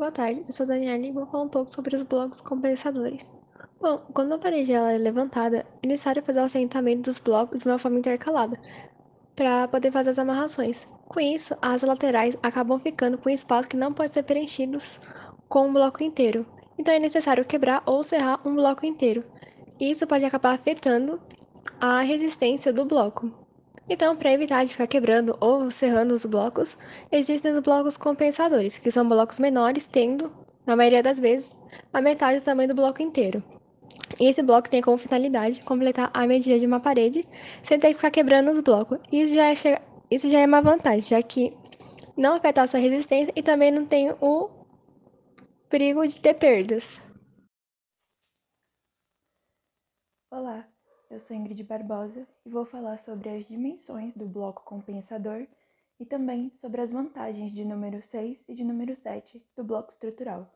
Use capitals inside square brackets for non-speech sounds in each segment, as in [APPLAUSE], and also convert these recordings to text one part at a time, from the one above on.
Boa tarde, eu sou a Daniela e vou falar um pouco sobre os blocos compensadores. Bom, quando uma parede ela é levantada, é necessário fazer o assentamento dos blocos de uma forma intercalada, para poder fazer as amarrações. Com isso, as laterais acabam ficando com espaço que não pode ser preenchidos com um bloco inteiro. Então é necessário quebrar ou serrar um bloco inteiro. Isso pode acabar afetando a resistência do bloco. Então, para evitar de ficar quebrando ou serrando os blocos, existem os blocos compensadores, que são blocos menores, tendo, na maioria das vezes, a metade do tamanho do bloco inteiro. E esse bloco tem como finalidade completar a medida de uma parede sem ter que ficar quebrando os blocos. Isso já é, isso já é uma vantagem, já que não afeta a sua resistência e também não tem o perigo de ter perdas. Olá, eu sou Ingrid Barbosa e vou falar sobre as dimensões do bloco compensador e também sobre as vantagens de número 6 e de número 7 do bloco estrutural.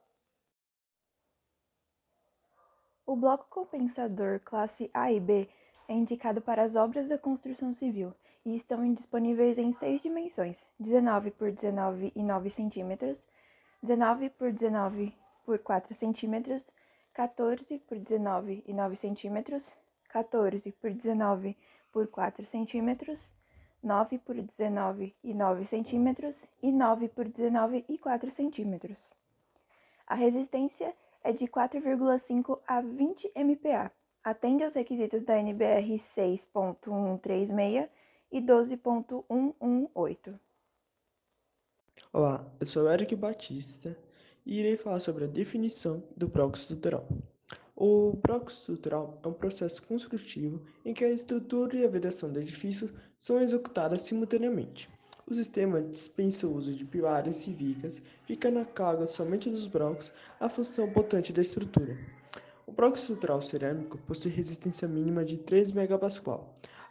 O bloco compensador classe A e B é indicado para as obras da construção civil e estão disponíveis em seis dimensões: 19 por 19 e 9 centímetros, 19 por 19 por 4 centímetros, 14 por 19 e 9 centímetros, 14 por 19 por 4 centímetros, 9 por 19 e 9 centímetros e 9 por 19 e 4 centímetros. A resistência é de 4,5 a 20 MPa. Atende aos requisitos da NBR 6.136 e 12.118. Olá, eu sou Eric Batista e irei falar sobre a definição do bloco estrutural. O bloco estrutural é um processo construtivo em que a estrutura e a vedação do edifício são executadas simultaneamente. O sistema dispensa o uso de pilares e vigas, ficando a carga somente dos blocos a função potente da estrutura. O bloco estrutural cerâmico possui resistência mínima de 3 MPa.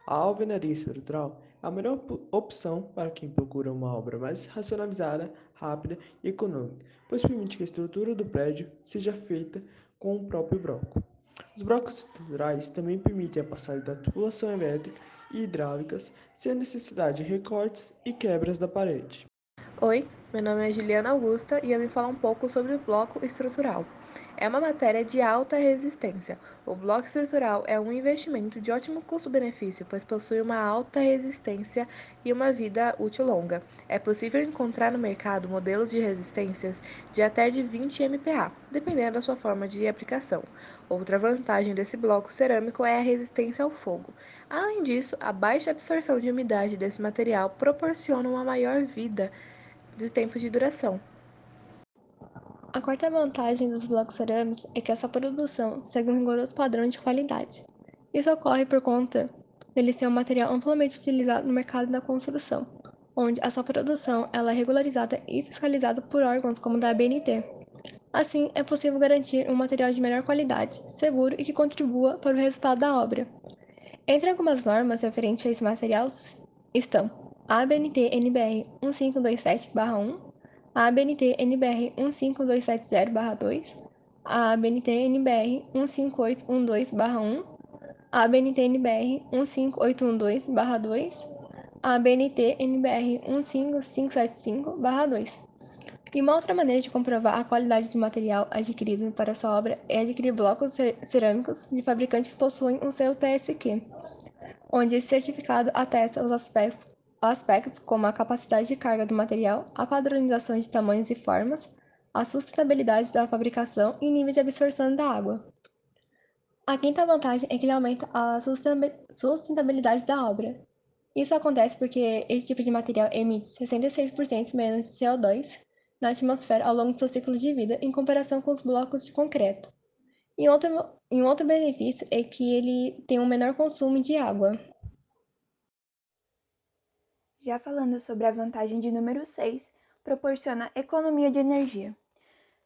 A alvenaria estrutural é a melhor opção para quem procura uma obra mais racionalizada, rápida e econômica, pois permite que a estrutura do prédio seja feita com o próprio bloco. Os blocos estruturais também permitem a passagem da tubulação elétrica e hidráulicas sem a necessidade de recortes e quebras da parede. Oi, meu nome é Juliana Augusta e eu vim falar um pouco sobre o bloco estrutural. É uma matéria de alta resistência. O bloco estrutural é um investimento de ótimo custo-benefício, pois possui uma alta resistência e uma vida útil longa. É possível encontrar no mercado modelos de resistências de até de 20 MPa, dependendo da sua forma de aplicação. Outra vantagem desse bloco cerâmico é a resistência ao fogo. Além disso, a baixa absorção de umidade desse material proporciona uma maior vida de tempo de duração. A quarta vantagem dos blocos cerâmicos é que essa produção segue um rigoroso padrão de qualidade. Isso ocorre por conta dele ser um material amplamente utilizado no mercado da construção, onde a sua produção ela é regularizada e fiscalizada por órgãos como da ABNT. Assim, é possível garantir um material de melhor qualidade, seguro e que contribua para o resultado da obra. Entre algumas normas referentes a esse material estão a ABNT NBR 1527-1, a ABNT NBR 15270-2, a ABNT NBR 15812-1, a ABNT NBR 15812-2, a ABNT NBR 15575-2. E uma outra maneira de comprovar a qualidade do material adquirido para sua obra é adquirir blocos cerâmicos de fabricantes que possuem um selo PSQ, onde esse certificado atesta os aspectos aspectos como a capacidade de carga do material, a padronização de tamanhos e formas, a sustentabilidade da fabricação e nível de absorção da água. A quinta vantagem é que ele aumenta a sustentabilidade da obra. Isso acontece porque esse tipo de material emite 66% menos de CO2 na atmosfera ao longo do seu ciclo de vida em comparação com os blocos de concreto. E outro, e outro benefício é que ele tem um menor consumo de água. Já falando sobre a vantagem de número 6, proporciona economia de energia.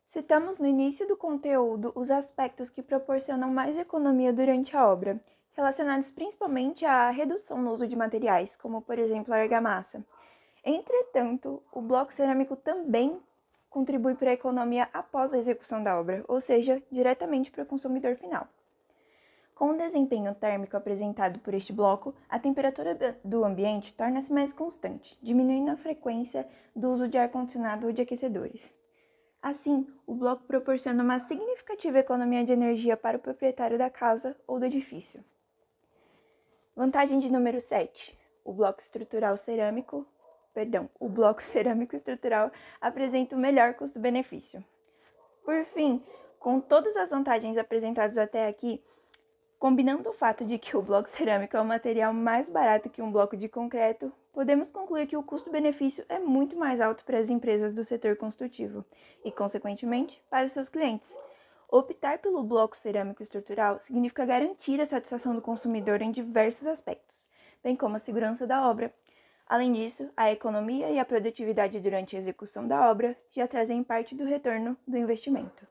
Citamos no início do conteúdo os aspectos que proporcionam mais economia durante a obra, relacionados principalmente à redução no uso de materiais, como por exemplo a argamassa. Entretanto, o bloco cerâmico também contribui para a economia após a execução da obra, ou seja, diretamente para o consumidor final. Com o desempenho térmico apresentado por este bloco, a temperatura do ambiente torna-se mais constante, diminuindo a frequência do uso de ar-condicionado ou de aquecedores. Assim, o bloco proporciona uma significativa economia de energia para o proprietário da casa ou do edifício. Vantagem de número 7. O bloco estrutural cerâmico, perdão, o bloco [LAUGHS] cerâmico estrutural apresenta o melhor custo-benefício. Por fim, com todas as vantagens apresentadas até aqui, combinando o fato de que o bloco cerâmico é um material mais barato que um bloco de concreto, podemos concluir que o custo-benefício é muito mais alto para as empresas do setor construtivo e, consequentemente, para os seus clientes. Optar pelo bloco cerâmico estrutural significa garantir a satisfação do consumidor em diversos aspectos, bem como a segurança da obra. Além disso, a economia e a produtividade durante a execução da obra já trazem parte do retorno do investimento.